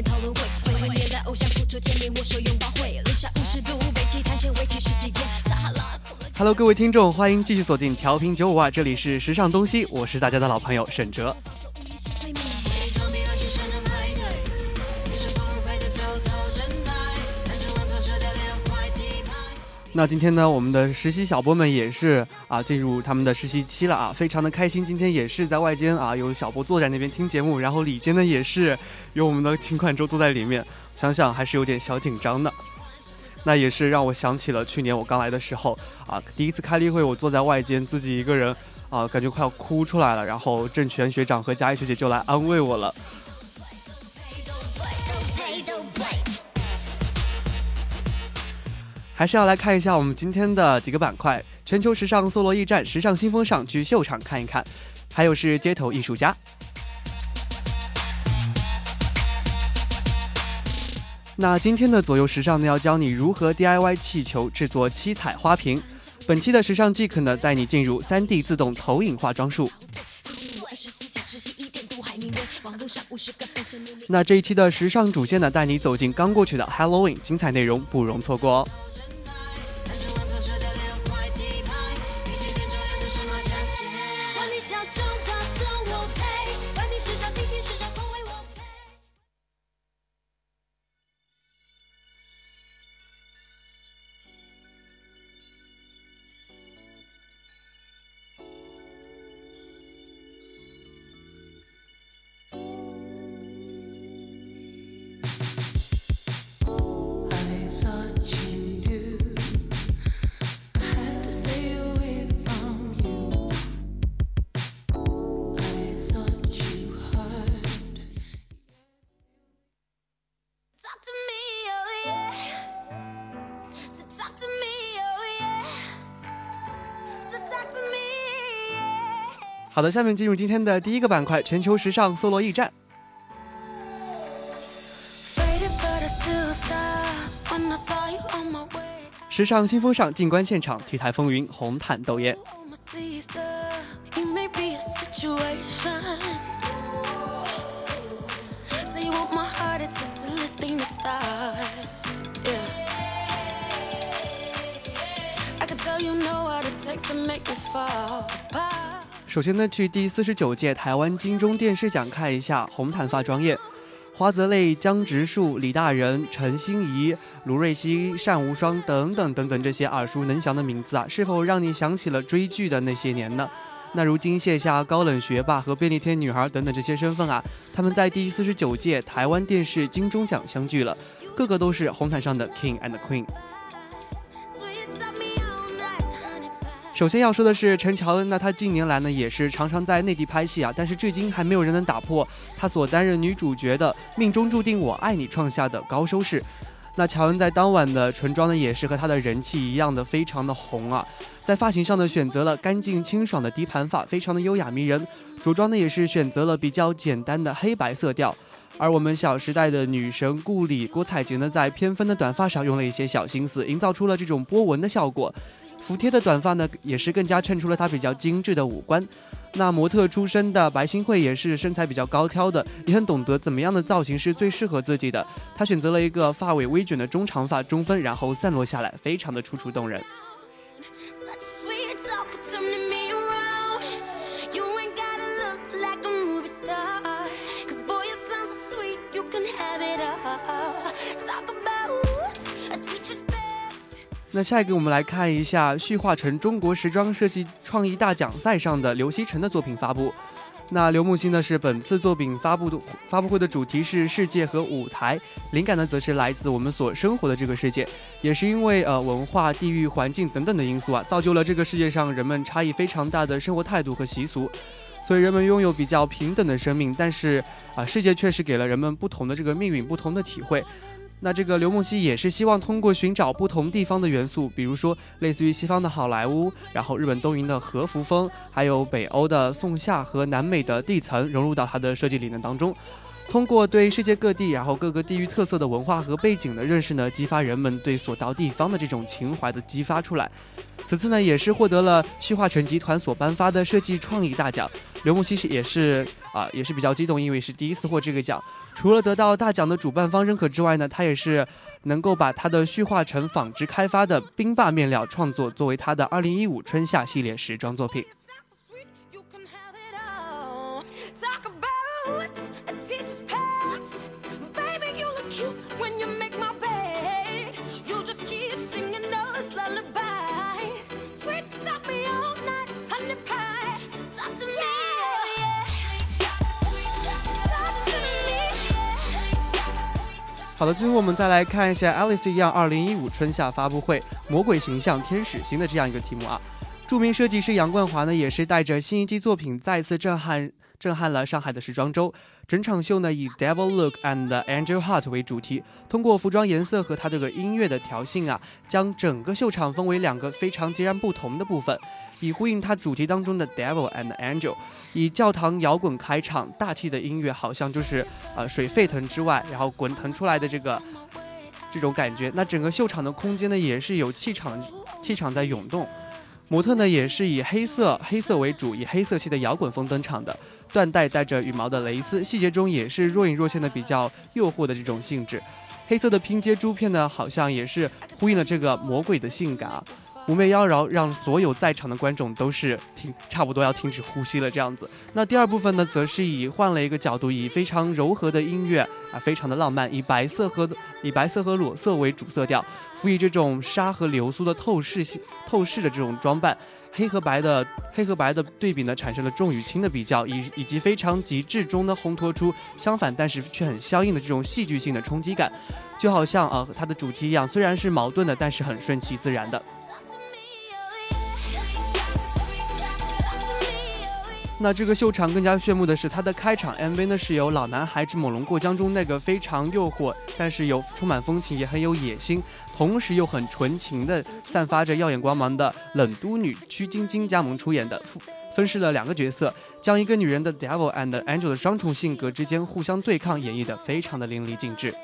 卫地下导演讨论会，九零年代偶像付出见面握手拥抱会，零下五十度北极探险为期十几天，Hello，各位听众，欢迎继续锁定调频九五二，这里是时尚东西，我是大家的老朋友沈哲。那今天呢，我们的实习小波们也是啊，进入他们的实习期了啊，非常的开心。今天也是在外间啊，有小波坐在那边听节目，然后里间呢也是有我们的秦款舟坐在里面，想想还是有点小紧张的。那也是让我想起了去年我刚来的时候啊，第一次开例会，我坐在外间自己一个人啊，感觉快要哭出来了，然后郑权学长和佳怡学姐就来安慰我了。还是要来看一下我们今天的几个板块：全球时尚搜罗驿站、时尚新风尚，去秀场看一看；还有是街头艺术家。那今天的左右时尚呢，要教你如何 DIY 气球制作七彩花瓶。本期的时尚 Geek 呢，带你进入 3D 自动投影化妆术。那这一期的时尚主线呢，带你走进刚过去的 Halloween，精彩内容不容错过哦。好的，下面进入今天的第一个板块——全球时尚搜罗驿站。时尚新风尚，静观现场，体态风云，红毯斗艳。To start. Yeah. I can tell you know what it takes to make me fall apart. 首先呢，去第四十九届台湾金钟电视奖看一下红毯发妆宴。花泽类、江直树、李大人、陈心怡、卢瑞熙、单无双等等等等这些耳熟能详的名字啊，是否让你想起了追剧的那些年呢？那如今卸下高冷学霸和便利贴女孩等等这些身份啊，他们在第四十九届台湾电视金钟奖相聚了，个个都是红毯上的 King and Queen。首先要说的是陈乔恩，那她近年来呢也是常常在内地拍戏啊，但是至今还没有人能打破她所担任女主角的《命中注定我爱你》创下的高收视。那乔恩在当晚的唇妆呢，也是和她的人气一样的非常的红啊。在发型上呢，选择了干净清爽的低盘发，非常的优雅迷人。着装呢，也是选择了比较简单的黑白色调。而我们《小时代》的女神顾里郭采洁呢，在偏分的短发上用了一些小心思，营造出了这种波纹的效果。服帖的短发呢，也是更加衬出了她比较精致的五官。那模特出身的白新慧也是身材比较高挑的，也很懂得怎么样的造型是最适合自己的。她选择了一个发尾微卷的中长发中分，然后散落下来，非常的楚楚动人。那下一个我们来看一下旭化成中国时装设计创意大奖赛上的刘希成的作品发布。那刘木星呢是本次作品发布的发布会的主题是世界和舞台，灵感呢则是来自我们所生活的这个世界，也是因为呃文化、地域、环境等等的因素啊，造就了这个世界上人们差异非常大的生活态度和习俗，所以人们拥有比较平等的生命，但是啊世界确实给了人们不同的这个命运、不同的体会。那这个刘梦溪也是希望通过寻找不同地方的元素，比如说类似于西方的好莱坞，然后日本东瀛的和服风，还有北欧的宋夏和南美的地层，融入到他的设计理念当中。通过对世界各地，然后各个地域特色的文化和背景的认识呢，激发人们对所到地方的这种情怀的激发出来。此次呢，也是获得了旭化成集团所颁发的设计创意大奖。刘梦溪是也是啊，也是比较激动，因为是第一次获这个奖。除了得到大奖的主办方认可之外呢，他也是能够把他的旭化成纺织开发的冰霸面料创作作为他的二零一五春夏系列时装作品。好的，最后我们再来看一下 Alice 一样二零一五春夏发布会魔鬼形象天使星的这样一个题目啊。著名设计师杨冠华呢，也是带着新一季作品再次震撼震撼了上海的时装周。整场秀呢以 Devil Look and Angel Heart 为主题，通过服装颜色和它这个音乐的调性啊，将整个秀场分为两个非常截然不同的部分。以呼应它主题当中的 Devil and Angel，以教堂摇滚开场，大气的音乐好像就是呃水沸腾之外，然后滚腾出来的这个这种感觉。那整个秀场的空间呢，也是有气场，气场在涌动。模特呢，也是以黑色黑色为主，以黑色系的摇滚风登场的，缎带带着羽毛的蕾丝，细节中也是若隐若现的比较诱惑的这种性质。黑色的拼接珠片呢，好像也是呼应了这个魔鬼的性感啊。妩媚妖娆，让所有在场的观众都是停，差不多要停止呼吸了。这样子，那第二部分呢，则是以换了一个角度，以非常柔和的音乐啊，非常的浪漫，以白色和以白色和裸色为主色调，辅以这种纱和流苏的透视性、透视的这种装扮，黑和白的黑和白的对比呢，产生了重与轻的比较，以以及非常极致中呢，烘托出相反但是却很相应的这种戏剧性的冲击感，就好像啊，它的主题一样，虽然是矛盾的，但是很顺其自然的。那这个秀场更加炫目的是，它的开场 MV 呢是由《老男孩之猛龙过江》中那个非常诱惑，但是有充满风情，也很有野心，同时又很纯情的，散发着耀眼光芒的冷都女曲晶晶加盟出演的，分饰了两个角色，将一个女人的 Devil and Angel 的双重性格之间互相对抗演绎的非常的淋漓尽致。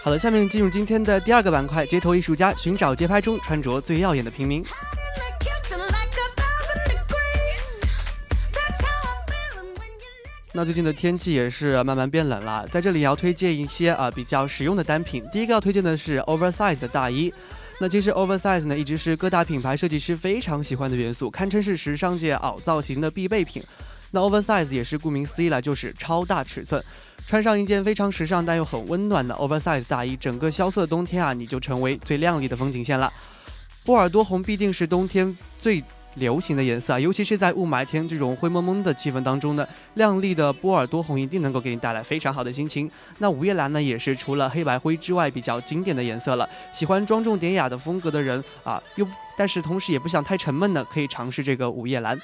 好了，下面进入今天的第二个板块——街头艺术家寻找街拍中穿着最耀眼的平民。那最近的天气也是慢慢变冷了，在这里要推荐一些啊比较实用的单品。第一个要推荐的是 oversize 的大衣。那其实 oversize 呢，一直是各大品牌设计师非常喜欢的元素，堪称是时尚界凹造型的必备品。那 oversize 也是顾名思义了，就是超大尺寸。穿上一件非常时尚但又很温暖的 oversize 大衣，整个萧瑟的冬天啊，你就成为最亮丽的风景线了。波尔多红必定是冬天最流行的颜色啊，尤其是在雾霾天这种灰蒙蒙的气氛当中呢，亮丽的波尔多红一定能够给你带来非常好的心情。那午夜蓝呢，也是除了黑白灰之外比较经典的颜色了。喜欢庄重典雅的风格的人啊，又但是同时也不想太沉闷呢，可以尝试这个午夜蓝。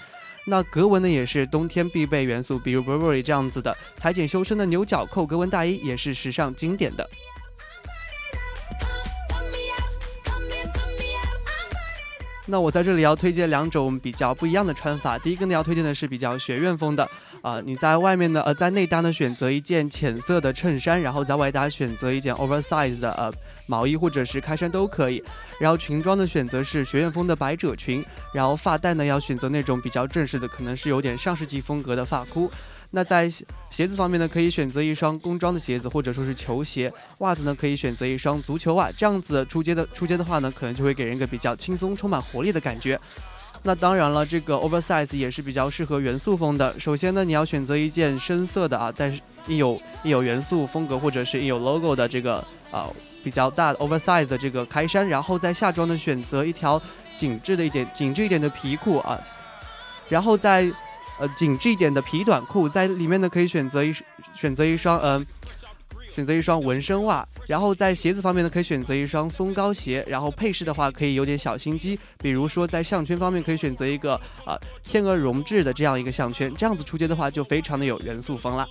那格纹呢，也是冬天必备元素，比如 Burberry 这样子的裁剪修身的牛角扣格纹大衣，也是时尚经典的。那我在这里要推荐两种比较不一样的穿法。第一个呢，要推荐的是比较学院风的，啊，你在外面呢，呃，在内搭呢选择一件浅色的衬衫，然后在外搭选择一件 oversize 的呃毛衣或者是开衫都可以。然后裙装的选择是学院风的百褶裙，然后发带呢要选择那种比较正式的，可能是有点上世纪风格的发箍。那在鞋子方面呢，可以选择一双工装的鞋子，或者说是球鞋。袜子呢，可以选择一双足球袜。这样子出街的出街的话呢，可能就会给人一个比较轻松、充满活力的感觉。那当然了，这个 oversize 也是比较适合元素风的。首先呢，你要选择一件深色的啊，但是印有印有元素风格或者是印有 logo 的这个啊比较大的 oversize 的这个开衫。然后在下装呢，选择一条紧致的一点紧致一点的皮裤啊，然后在。呃，紧致一点的皮短裤，在里面呢可以选择一选择一双呃，选择一双纹身袜，然后在鞋子方面呢可以选择一双松糕鞋，然后配饰的话可以有点小心机，比如说在项圈方面可以选择一个啊天鹅绒质的这样一个项圈，这样子出街的话就非常的有元素风了。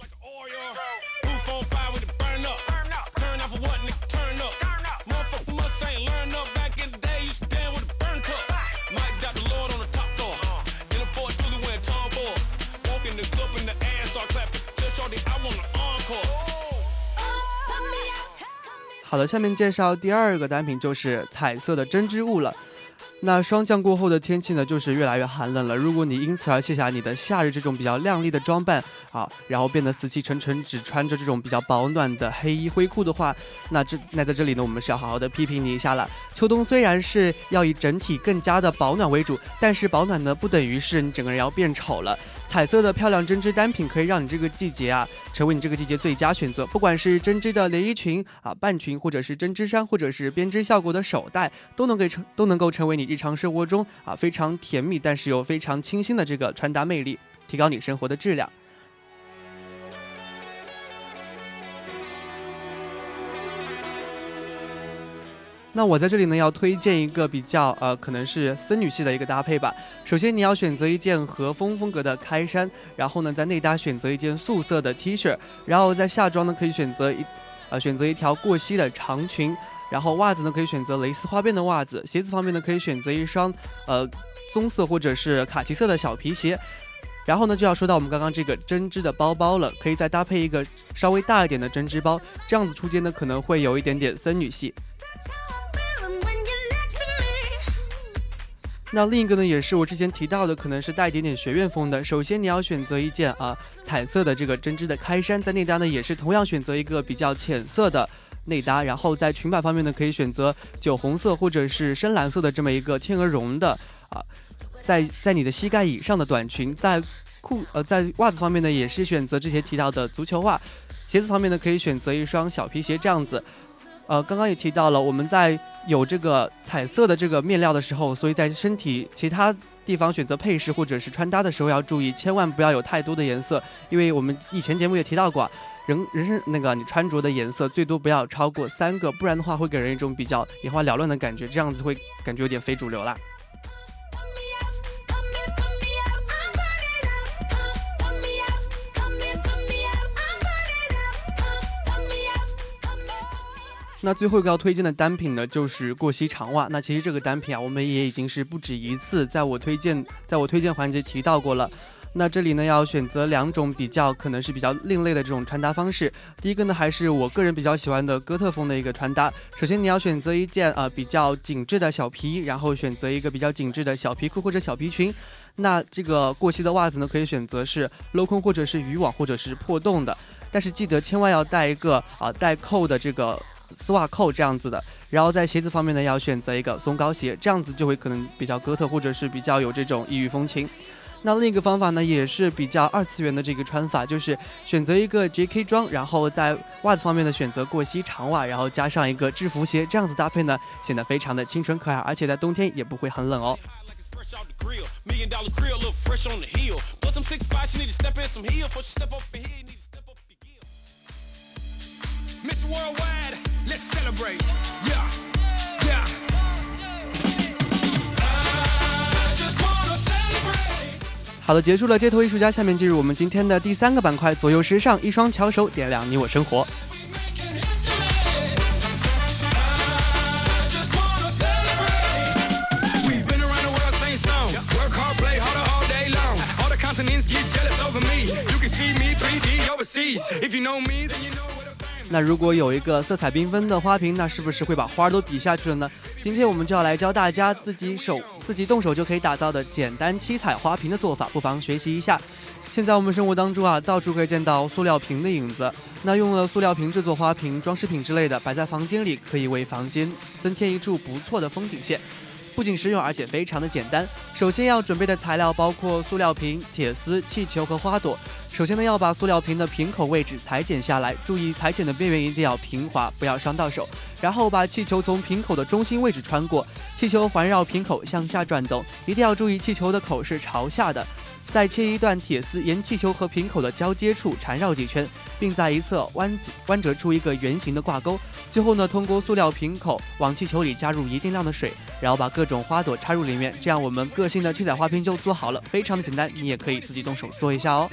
好的，下面介绍第二个单品就是彩色的针织物了。那霜降过后的天气呢，就是越来越寒冷了。如果你因此而卸下你的夏日这种比较亮丽的装扮啊，然后变得死气沉沉，只穿着这种比较保暖的黑衣灰裤的话，那这那在这里呢，我们是要好好的批评你一下了。秋冬虽然是要以整体更加的保暖为主，但是保暖呢，不等于是你整个人要变丑了。彩色的漂亮针织单品可以让你这个季节啊，成为你这个季节最佳选择。不管是针织的连衣裙啊、半裙，或者是针织衫，或者是编织效果的手袋，都能给成都能够成为你日常生活中啊非常甜蜜，但是又非常清新的这个穿搭魅力，提高你生活的质量。那我在这里呢，要推荐一个比较呃，可能是森女系的一个搭配吧。首先你要选择一件和风风格的开衫，然后呢，在内搭选择一件素色的 T 恤，然后在下装呢可以选择一，呃，选择一条过膝的长裙，然后袜子呢可以选择蕾丝花边的袜子，鞋子方面呢可以选择一双呃棕色或者是卡其色的小皮鞋，然后呢就要说到我们刚刚这个针织的包包了，可以再搭配一个稍微大一点的针织包，这样子出街呢可能会有一点点森女系。那另一个呢，也是我之前提到的，可能是带一点点学院风的。首先你要选择一件啊彩色的这个针织的开衫，在内搭呢也是同样选择一个比较浅色的内搭，然后在裙摆方面呢可以选择酒红色或者是深蓝色的这么一个天鹅绒的啊，在在你的膝盖以上的短裙，在裤呃在袜子方面呢也是选择之前提到的足球袜，鞋子方面呢可以选择一双小皮鞋这样子。呃，刚刚也提到了，我们在有这个彩色的这个面料的时候，所以在身体其他地方选择配饰或者是穿搭的时候要注意，千万不要有太多的颜色，因为我们以前节目也提到过，人人身那个你穿着的颜色最多不要超过三个，不然的话会给人一种比较眼花缭乱的感觉，这样子会感觉有点非主流啦。那最后一个要推荐的单品呢，就是过膝长袜。那其实这个单品啊，我们也已经是不止一次在我推荐，在我推荐环节提到过了。那这里呢，要选择两种比较可能是比较另类的这种穿搭方式。第一个呢，还是我个人比较喜欢的哥特风的一个穿搭。首先你要选择一件呃比较紧致的小皮衣，然后选择一个比较紧致的小皮裤或者小皮裙。那这个过膝的袜子呢，可以选择是镂空或者是渔网或者是破洞的，但是记得千万要带一个啊带扣的这个。丝袜扣这样子的，然后在鞋子方面呢，要选择一个松糕鞋，这样子就会可能比较哥特，或者是比较有这种异域风情。那另一个方法呢，也是比较二次元的这个穿法，就是选择一个 JK 装，然后在袜子方面呢选择过膝长袜，然后加上一个制服鞋，这样子搭配呢显得非常的清纯可爱，而且在冬天也不会很冷哦。Miss worldwide，Let's celebrate。Yeah，yeah，yeah。好的，结束了。街头艺术家下面进入我们今天的第三个板块，左右时尚，一双巧手点亮你我生活。we've been around the world since home。Work hard，play hard all day long。All the constant over me，you can see me overseas，if you know me，then you。那如果有一个色彩缤纷的花瓶，那是不是会把花儿都比下去了呢？今天我们就要来教大家自己手自己动手就可以打造的简单七彩花瓶的做法，不妨学习一下。现在我们生活当中啊，到处可以见到塑料瓶的影子。那用了塑料瓶制作花瓶、装饰品之类的，摆在房间里，可以为房间增添一处不错的风景线。不仅实用，而且非常的简单。首先要准备的材料包括塑料瓶、铁丝、气球和花朵。首先呢，要把塑料瓶的瓶口位置裁剪下来，注意裁剪的边缘一定要平滑，不要伤到手。然后把气球从瓶口的中心位置穿过，气球环绕瓶口向下转动，一定要注意气球的口是朝下的。再切一段铁丝，沿气球和瓶口的交接处缠绕几圈，并在一侧弯弯折出一个圆形的挂钩。最后呢，通过塑料瓶口往气球里加入一定量的水，然后把各种花朵插入里面，这样我们个性的七彩花瓶就做好了，非常的简单，你也可以自己动手做一下哦。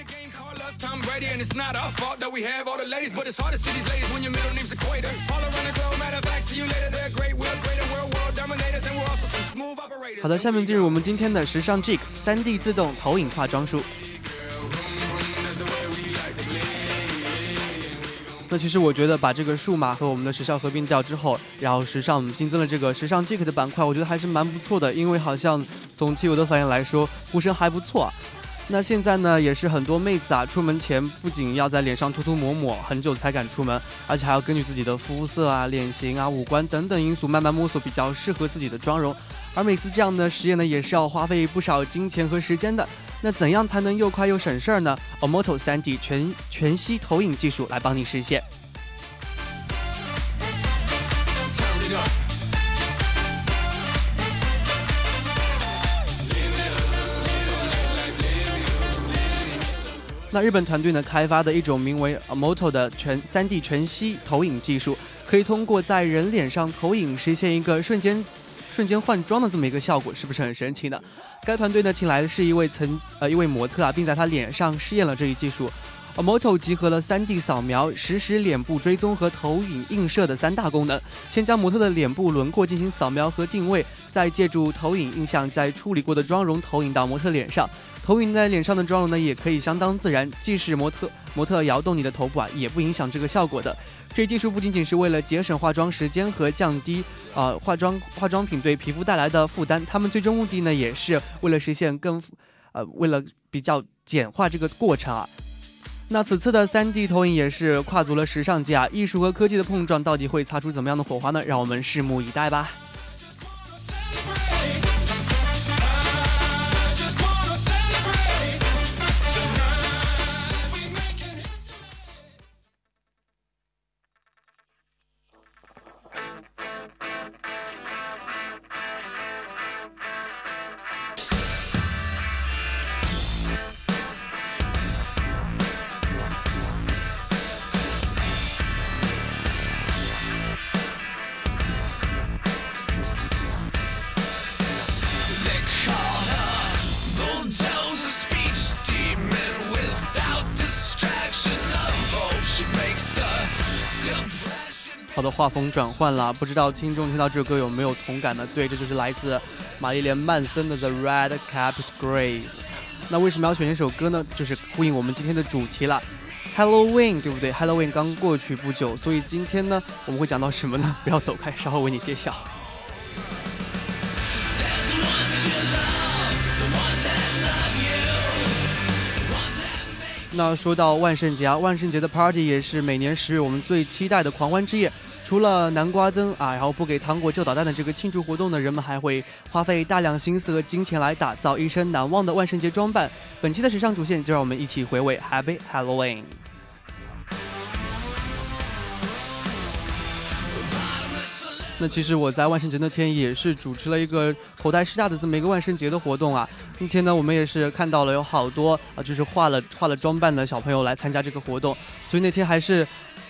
好的，下面进入我们今天的时尚 Jig 三 D 自动投影化妆术。那其实我觉得把这个数码和我们的时尚合并掉之后，然后时尚新增了这个时尚 Jig 的板块，我觉得还是蛮不错的，因为好像从 T 五的反应来说，呼声还不错。那现在呢，也是很多妹子啊，出门前不仅要在脸上涂涂抹抹很久才敢出门，而且还要根据自己的肤色啊、脸型啊、五官等等因素慢慢摸索比较适合自己的妆容。而每次这样的实验呢，也是要花费不少金钱和时间的。那怎样才能又快又省事儿呢？Omoto 3D 全全息投影技术来帮你实现。那日本团队呢开发的一种名为 Moto 的全 3D 全息投影技术，可以通过在人脸上投影实现一个瞬间瞬间换装的这么一个效果，是不是很神奇呢？该团队呢请来的是一位曾呃一位模特啊，并在他脸上试验了这一技术。Moto 集合了 3D 扫描、实时脸部追踪和投影映射的三大功能。先将模特的脸部轮廓进行扫描和定位，再借助投影印象在处理过的妆容投影到模特脸上。投影在脸上的妆容呢，也可以相当自然，即使模特模特摇动你的头部啊，也不影响这个效果的。这技术不仅仅是为了节省化妆时间和降低呃化妆化妆品对皮肤带来的负担，他们最终目的呢，也是为了实现更呃为了比较简化这个过程啊。那此次的 3D 投影也是跨足了时尚界啊，艺术和科技的碰撞到底会擦出怎么样的火花呢？让我们拭目以待吧。画风转换了，不知道听众听到这首歌有没有同感呢？对，这就是来自玛丽莲·曼森的《The Red Carpet Grave》。那为什么要选这首歌呢？就是呼应我们今天的主题了，Halloween，对不对？Halloween 刚过去不久，所以今天呢，我们会讲到什么呢？不要走开，稍后为你揭晓。那说到万圣节啊，万圣节的 party 也是每年十月我们最期待的狂欢之夜。除了南瓜灯啊，然后不给糖果就捣蛋的这个庆祝活动呢，人们还会花费大量心思和金钱来打造一身难忘的万圣节装扮。本期的时尚主线就让我们一起回味 Happy Halloween。那其实我在万圣节那天也是主持了一个口袋师大的这么一个万圣节的活动啊。那天呢，我们也是看到了有好多啊，就是化了化了装扮的小朋友来参加这个活动，所以那天还是，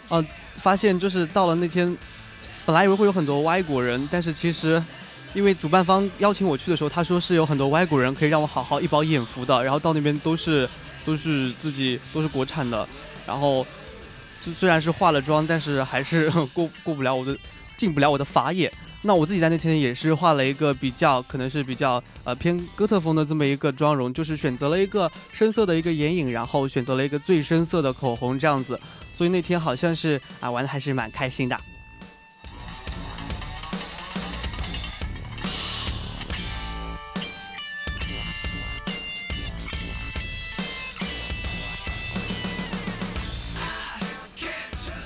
呃，发现就是到了那天，本来以为会有很多外国人，但是其实，因为主办方邀请我去的时候，他说是有很多外国人可以让我好好一饱眼福的，然后到那边都是都是自己都是国产的，然后就虽然是化了妆，但是还是过过不了我的进不了我的法眼。那我自己在那天也是画了一个比较，可能是比较呃偏哥特风的这么一个妆容，就是选择了一个深色的一个眼影，然后选择了一个最深色的口红这样子，所以那天好像是啊玩的还是蛮开心的。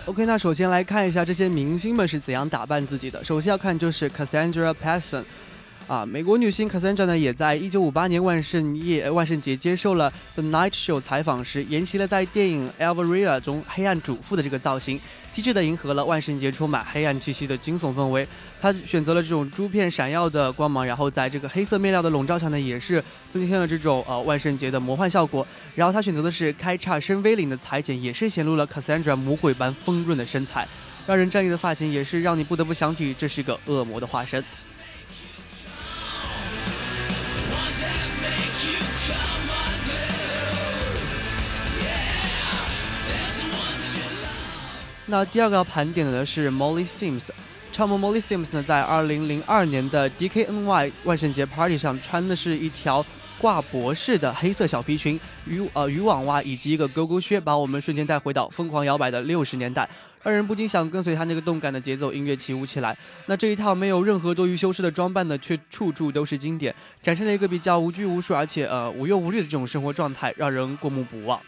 OK，那首先来看一下这些明星们是怎样打扮自己的。首先要看就是 Cassandra Paterson，啊，美国女星 Cassandra 呢，也在1958年万圣夜万圣节接受了 The Night Show 采访时，沿袭了在电影 Elvira 中黑暗主妇的这个造型，机智地迎合了万圣节充满黑暗气息的惊悚氛围。她选择了这种珠片闪耀的光芒，然后在这个黑色面料的笼罩下呢，也是增添了这种呃万圣节的魔幻效果。然后她选择的是开叉深 V 领的裁剪，也是显露了 Cassandra 魔鬼般丰润的身材，让人站立的发型也是让你不得不想起这是个恶魔的化身。那第二个要盘点的呢是 Molly Sims，超模 Molly Sims 呢，在2002年的 DKNY 万圣节 Party 上穿的是一条挂脖式的黑色小皮裙、渔呃渔网袜以及一个勾勾靴，把我们瞬间带回到疯狂摇摆的六十年代，让人不禁想跟随他那个动感的节奏音乐起舞起来。那这一套没有任何多余修饰的装扮呢，却处处都是经典，展现了一个比较无拘无束而且呃无忧无虑的这种生活状态，让人过目不忘。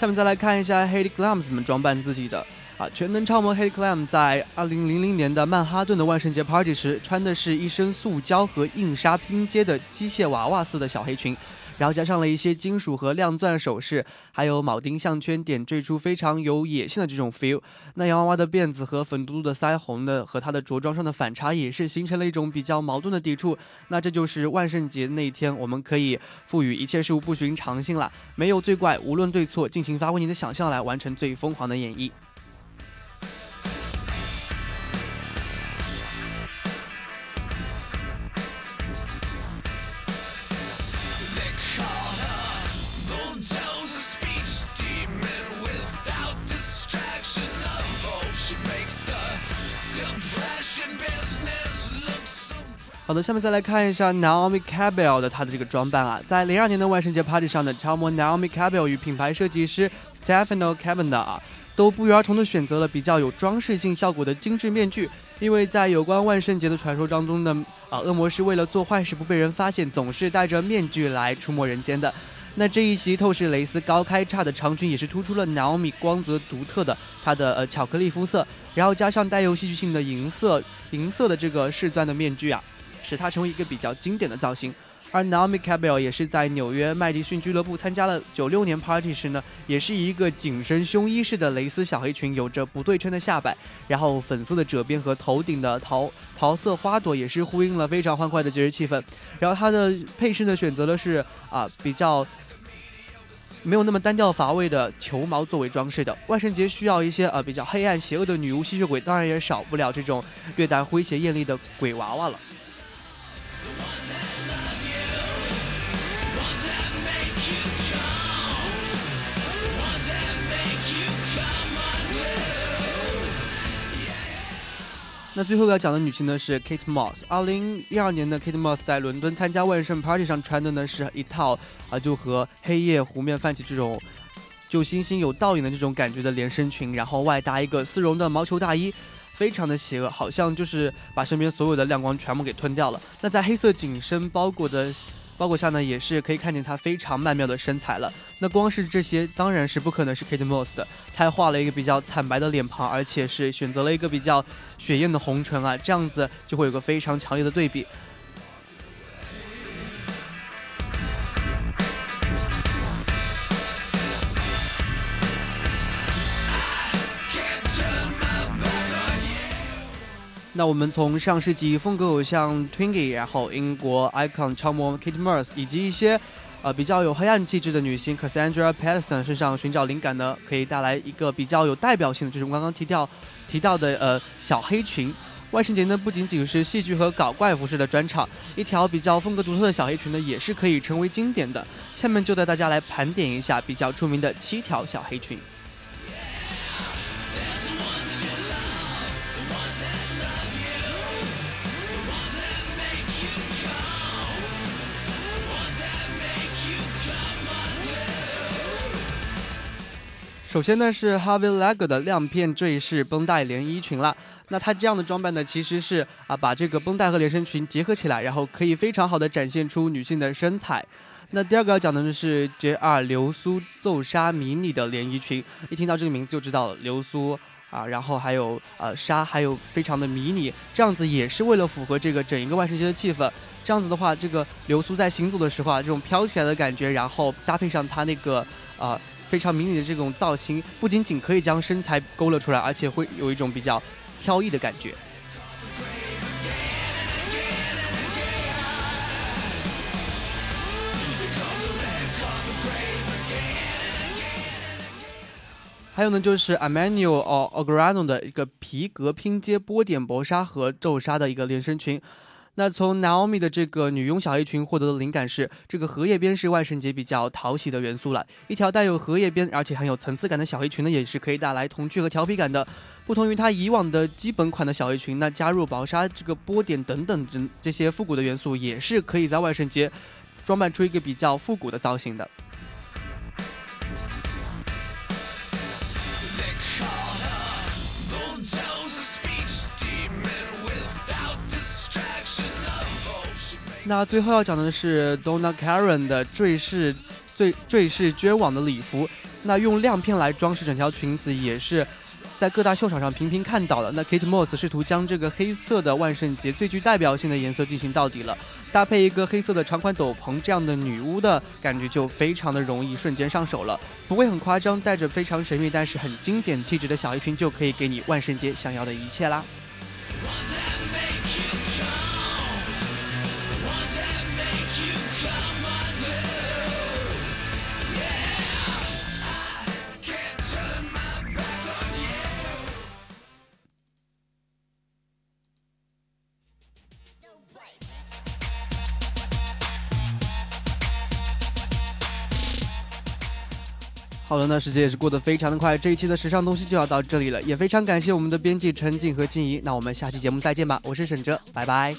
下面再来看一下 haidi clam 怎么装扮自己的啊！全能超模 haidi clam 在2000年的曼哈顿的万圣节 party 时，穿的是一身塑胶和硬纱拼接的机械娃娃似的小黑裙，然后加上了一些金属和亮钻首饰，还有铆钉项圈，点缀出非常有野性的这种 feel。那洋娃娃的辫子和粉嘟嘟的腮红呢，和她的着装上的反差，也是形成了一种比较矛盾的抵触。那这就是万圣节那一天，我们可以赋予一切事物不寻常性了，没有最怪，无论对错，尽情发挥你的想象来完成最疯狂的演绎。好的，下面再来看一下 Naomi Campbell 的她的这个装扮啊，在零二年的万圣节 party 上的超模 Naomi Campbell 与品牌设计师 Stefano Cavenda 啊，都不约而同的选择了比较有装饰性效果的精致面具，因为在有关万圣节的传说当中呢，啊，恶魔是为了做坏事不被人发现，总是戴着面具来出没人间的。那这一袭透视蕾丝高开叉的长裙也是突出了 Naomi 光泽独特的她的呃巧克力肤色，然后加上带有戏剧性的银色银色的这个饰钻的面具啊。使它成为一个比较经典的造型，而 Naomi Campbell 也是在纽约麦迪逊俱乐部参加了九六年 party 时呢，也是一个紧身胸衣式的蕾丝小黑裙，有着不对称的下摆，然后粉色的褶边和头顶的桃桃色花朵也是呼应了非常欢快的节日气氛。然后它的配饰呢，选择的是啊比较没有那么单调乏味的球毛作为装饰的。万圣节需要一些呃比较黑暗邪恶的女巫吸血鬼，当然也少不了这种略带诙谐艳丽的鬼娃娃了。那最后要讲的女性呢是 Kate Moss。二零一二年的 Kate Moss 在伦敦参加万圣 party 上穿的呢是一套啊，就和黑夜湖面泛起这种就星星有倒影的这种感觉的连身裙，然后外搭一个丝绒的毛球大衣，非常的邪恶，好像就是把身边所有的亮光全部给吞掉了。那在黑色紧身包裹的。包裹下呢，也是可以看见她非常曼妙的身材了。那光是这些，当然是不可能是 Kate Moss 的。她还画了一个比较惨白的脸庞，而且是选择了一个比较血艳的红唇啊，这样子就会有个非常强烈的对比。那我们从上世纪风格偶像 Twinkie，然后英国 icon 超模 Kate Moss，以及一些呃比较有黑暗气质的女星 Cassandra Peterson 身上寻找灵感呢，可以带来一个比较有代表性的，就是我们刚刚提到提到的呃小黑裙。万圣节呢，不仅仅是戏剧和搞怪服饰的专场，一条比较风格独特的小黑裙呢，也是可以成为经典的。下面就带大家来盘点一下比较出名的七条小黑裙。首先呢是 Harvey Lego 的亮片坠饰绷带连衣裙了。那它这样的装扮呢，其实是啊把这个绷带和连身裙结合起来，然后可以非常好的展现出女性的身材。那第二个要讲的就是 J.R. 流苏奏纱迷你的连衣裙，一听到这个名字就知道流苏啊，然后还有呃纱，还有非常的迷你，这样子也是为了符合这个整一个万圣节的气氛。这样子的话，这个流苏在行走的时候啊，这种飘起来的感觉，然后搭配上它那个啊。非常迷你的这种造型，不仅仅可以将身材勾勒出来，而且会有一种比较飘逸的感觉。还有呢，就是 Emmanuel Ograno 的一个皮革拼接波点薄纱和皱纱的一个连身裙。那从 Naomi 的这个女佣小黑裙获得的灵感是，这个荷叶边是万圣节比较讨喜的元素了。一条带有荷叶边，而且很有层次感的小黑裙呢，也是可以带来童趣和调皮感的。不同于它以往的基本款的小黑裙，那加入薄纱、这个波点等等这这些复古的元素，也是可以在万圣节装扮出一个比较复古的造型的。那最后要讲的是 Donna Karen 的坠饰坠坠饰绢网的礼服，那用亮片来装饰整条裙子，也是在各大秀场上频频看到的。那 Kate Moss 试图将这个黑色的万圣节最具代表性的颜色进行到底了，搭配一个黑色的长款斗篷，这样的女巫的感觉就非常的容易瞬间上手了，不会很夸张，带着非常神秘但是很经典气质的小黑裙，就可以给你万圣节想要的一切啦。好了，那时间也是过得非常的快，这一期的时尚东西就要到这里了，也非常感谢我们的编辑陈静和静怡，那我们下期节目再见吧，我是沈哲，拜拜。